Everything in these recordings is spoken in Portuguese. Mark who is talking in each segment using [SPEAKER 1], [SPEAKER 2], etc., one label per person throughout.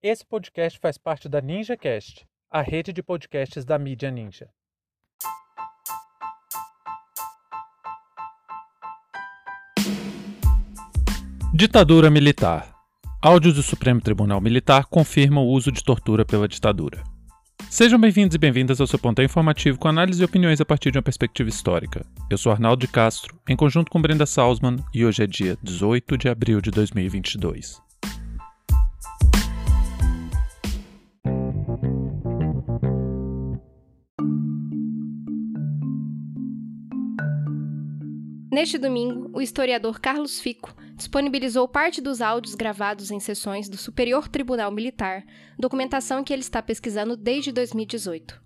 [SPEAKER 1] Esse podcast faz parte da NinjaCast, a rede de podcasts da mídia Ninja. Ditadura Militar. Áudios do Supremo Tribunal Militar confirmam o uso de tortura pela ditadura. Sejam bem-vindos e bem-vindas ao seu ponto informativo com análise e opiniões a partir de uma perspectiva histórica. Eu sou Arnaldo de Castro, em conjunto com Brenda Salzman, e hoje é dia 18 de abril de 2022.
[SPEAKER 2] Neste domingo, o historiador Carlos Fico disponibilizou parte dos áudios gravados em sessões do Superior Tribunal Militar, documentação que ele está pesquisando desde 2018.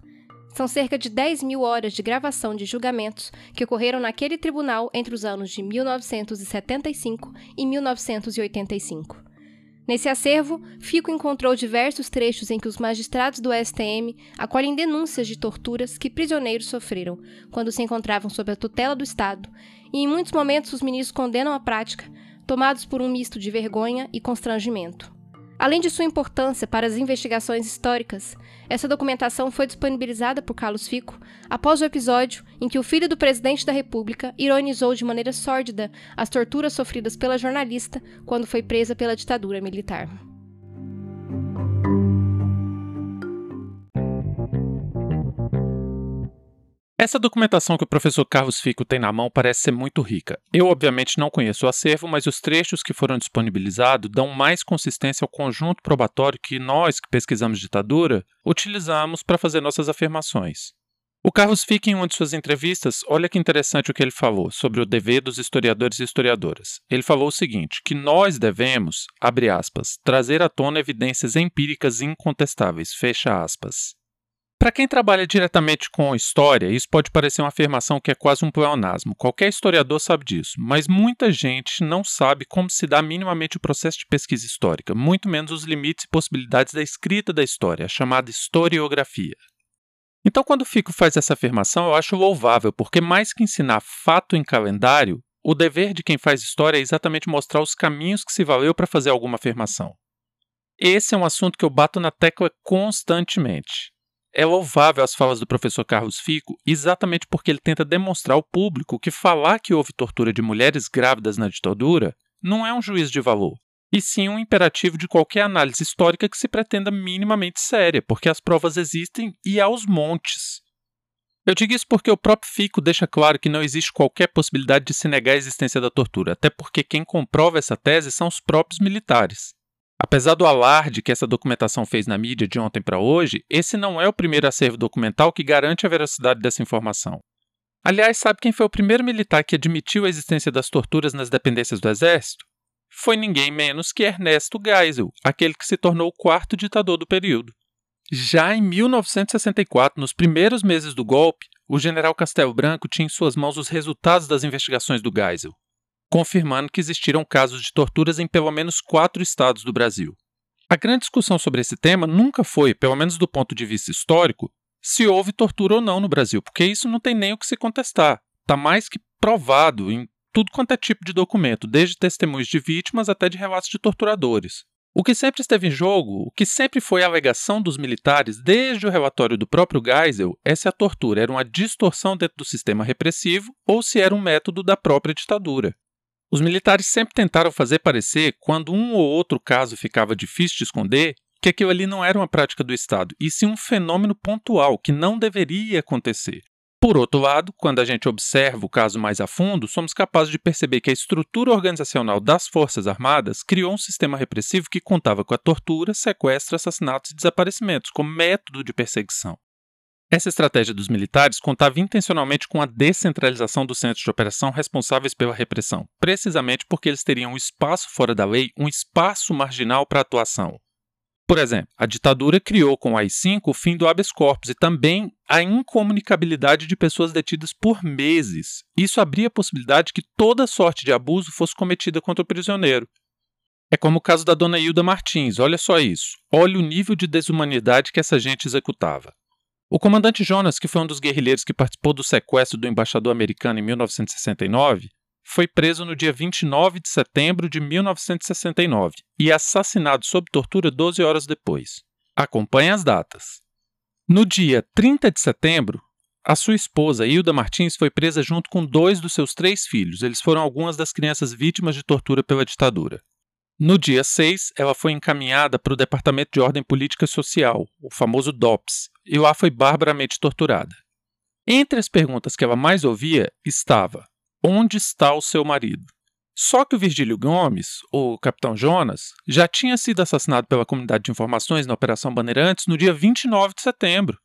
[SPEAKER 2] São cerca de 10 mil horas de gravação de julgamentos que ocorreram naquele tribunal entre os anos de 1975 e 1985. Nesse acervo, Fico encontrou diversos trechos em que os magistrados do STM acolhem denúncias de torturas que prisioneiros sofreram quando se encontravam sob a tutela do Estado, e em muitos momentos os ministros condenam a prática, tomados por um misto de vergonha e constrangimento. Além de sua importância para as investigações históricas, essa documentação foi disponibilizada por Carlos Fico após o episódio em que o filho do presidente da República ironizou de maneira sórdida as torturas sofridas pela jornalista quando foi presa pela ditadura militar.
[SPEAKER 1] Essa documentação que o professor Carlos Fico tem na mão parece ser muito rica. Eu, obviamente, não conheço o acervo, mas os trechos que foram disponibilizados dão mais consistência ao conjunto probatório que nós, que pesquisamos ditadura, utilizamos para fazer nossas afirmações. O Carlos Fico, em uma de suas entrevistas, olha que interessante o que ele falou sobre o dever dos historiadores e historiadoras. Ele falou o seguinte: que nós devemos, abre aspas, trazer à tona evidências empíricas incontestáveis, fecha aspas. Para quem trabalha diretamente com história, isso pode parecer uma afirmação que é quase um pleonasmo. Qualquer historiador sabe disso, mas muita gente não sabe como se dá minimamente o processo de pesquisa histórica, muito menos os limites e possibilidades da escrita da história, a chamada historiografia. Então, quando Fico faz essa afirmação, eu acho louvável, porque mais que ensinar fato em calendário, o dever de quem faz história é exatamente mostrar os caminhos que se valeu para fazer alguma afirmação. Esse é um assunto que eu bato na tecla constantemente. É louvável as falas do professor Carlos Fico exatamente porque ele tenta demonstrar ao público que falar que houve tortura de mulheres grávidas na ditadura não é um juízo de valor, e sim um imperativo de qualquer análise histórica que se pretenda minimamente séria, porque as provas existem e aos montes. Eu digo isso porque o próprio Fico deixa claro que não existe qualquer possibilidade de se negar a existência da tortura, até porque quem comprova essa tese são os próprios militares. Apesar do alarde que essa documentação fez na mídia de ontem para hoje, esse não é o primeiro acervo documental que garante a veracidade dessa informação. Aliás, sabe quem foi o primeiro militar que admitiu a existência das torturas nas dependências do Exército? Foi ninguém menos que Ernesto Geisel, aquele que se tornou o quarto ditador do período. Já em 1964, nos primeiros meses do golpe, o general Castelo Branco tinha em suas mãos os resultados das investigações do Geisel confirmando que existiram casos de torturas em pelo menos quatro estados do Brasil. A grande discussão sobre esse tema nunca foi, pelo menos do ponto de vista histórico, se houve tortura ou não no Brasil, porque isso não tem nem o que se contestar. Está mais que provado em tudo quanto é tipo de documento, desde testemunhos de vítimas até de relatos de torturadores. O que sempre esteve em jogo, o que sempre foi a alegação dos militares desde o relatório do próprio Geisel, é se a tortura era uma distorção dentro do sistema repressivo ou se era um método da própria ditadura. Os militares sempre tentaram fazer parecer, quando um ou outro caso ficava difícil de esconder, que aquilo ali não era uma prática do Estado, e sim um fenômeno pontual que não deveria acontecer. Por outro lado, quando a gente observa o caso mais a fundo, somos capazes de perceber que a estrutura organizacional das Forças Armadas criou um sistema repressivo que contava com a tortura, sequestro, assassinatos e desaparecimentos como método de perseguição. Essa estratégia dos militares contava intencionalmente com a descentralização dos centros de operação responsáveis pela repressão, precisamente porque eles teriam um espaço fora da lei, um espaço marginal para atuação. Por exemplo, a ditadura criou com o AI-5 o fim do habeas corpus e também a incomunicabilidade de pessoas detidas por meses. Isso abria a possibilidade que toda sorte de abuso fosse cometida contra o prisioneiro. É como o caso da dona Hilda Martins, olha só isso. Olha o nível de desumanidade que essa gente executava. O comandante Jonas, que foi um dos guerrilheiros que participou do sequestro do embaixador americano em 1969, foi preso no dia 29 de setembro de 1969 e assassinado sob tortura 12 horas depois. Acompanhe as datas. No dia 30 de setembro, a sua esposa, Hilda Martins, foi presa junto com dois dos seus três filhos. Eles foram algumas das crianças vítimas de tortura pela ditadura. No dia 6, ela foi encaminhada para o Departamento de Ordem Política e Social, o famoso DOPS, e lá foi barbaramente torturada. Entre as perguntas que ela mais ouvia estava: Onde está o seu marido? Só que o Virgílio Gomes, o capitão Jonas, já tinha sido assassinado pela comunidade de informações na Operação Bandeirantes no dia 29 de setembro.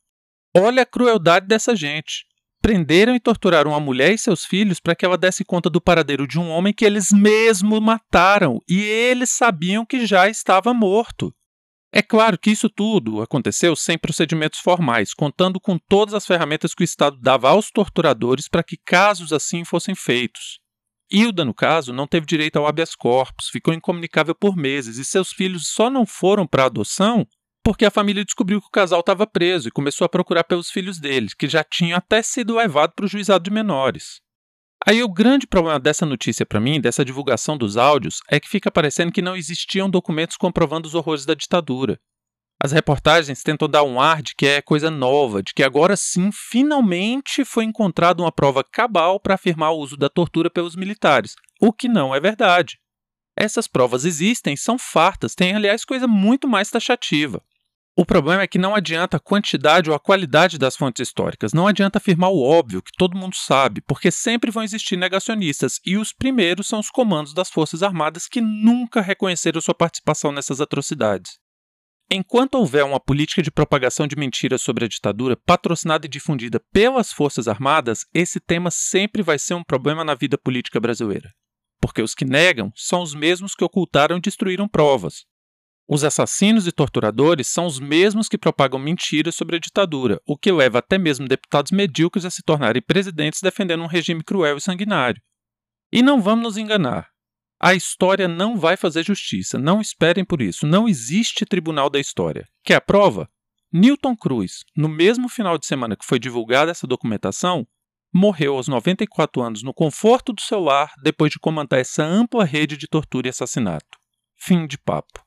[SPEAKER 1] Olha a crueldade dessa gente. Prenderam e torturaram a mulher e seus filhos para que ela desse conta do paradeiro de um homem que eles mesmos mataram e eles sabiam que já estava morto. É claro que isso tudo aconteceu sem procedimentos formais, contando com todas as ferramentas que o Estado dava aos torturadores para que casos assim fossem feitos. Hilda, no caso, não teve direito ao habeas corpus, ficou incomunicável por meses e seus filhos só não foram para adoção porque a família descobriu que o casal estava preso e começou a procurar pelos filhos deles, que já tinham até sido levados para o juizado de menores. Aí o grande problema dessa notícia para mim, dessa divulgação dos áudios, é que fica parecendo que não existiam documentos comprovando os horrores da ditadura. As reportagens tentam dar um ar de que é coisa nova, de que agora sim, finalmente foi encontrada uma prova cabal para afirmar o uso da tortura pelos militares, o que não é verdade. Essas provas existem, são fartas, têm aliás coisa muito mais taxativa. O problema é que não adianta a quantidade ou a qualidade das fontes históricas, não adianta afirmar o óbvio, que todo mundo sabe, porque sempre vão existir negacionistas, e os primeiros são os comandos das Forças Armadas que nunca reconheceram sua participação nessas atrocidades. Enquanto houver uma política de propagação de mentiras sobre a ditadura patrocinada e difundida pelas Forças Armadas, esse tema sempre vai ser um problema na vida política brasileira. Porque os que negam são os mesmos que ocultaram e destruíram provas, os assassinos e torturadores são os mesmos que propagam mentiras sobre a ditadura, o que leva até mesmo deputados medíocres a se tornarem presidentes defendendo um regime cruel e sanguinário. E não vamos nos enganar. A história não vai fazer justiça, não esperem por isso. Não existe tribunal da história. Quer a prova? Newton Cruz, no mesmo final de semana que foi divulgada essa documentação, morreu aos 94 anos no conforto do seu lar depois de comandar essa ampla rede de tortura e assassinato. Fim de papo.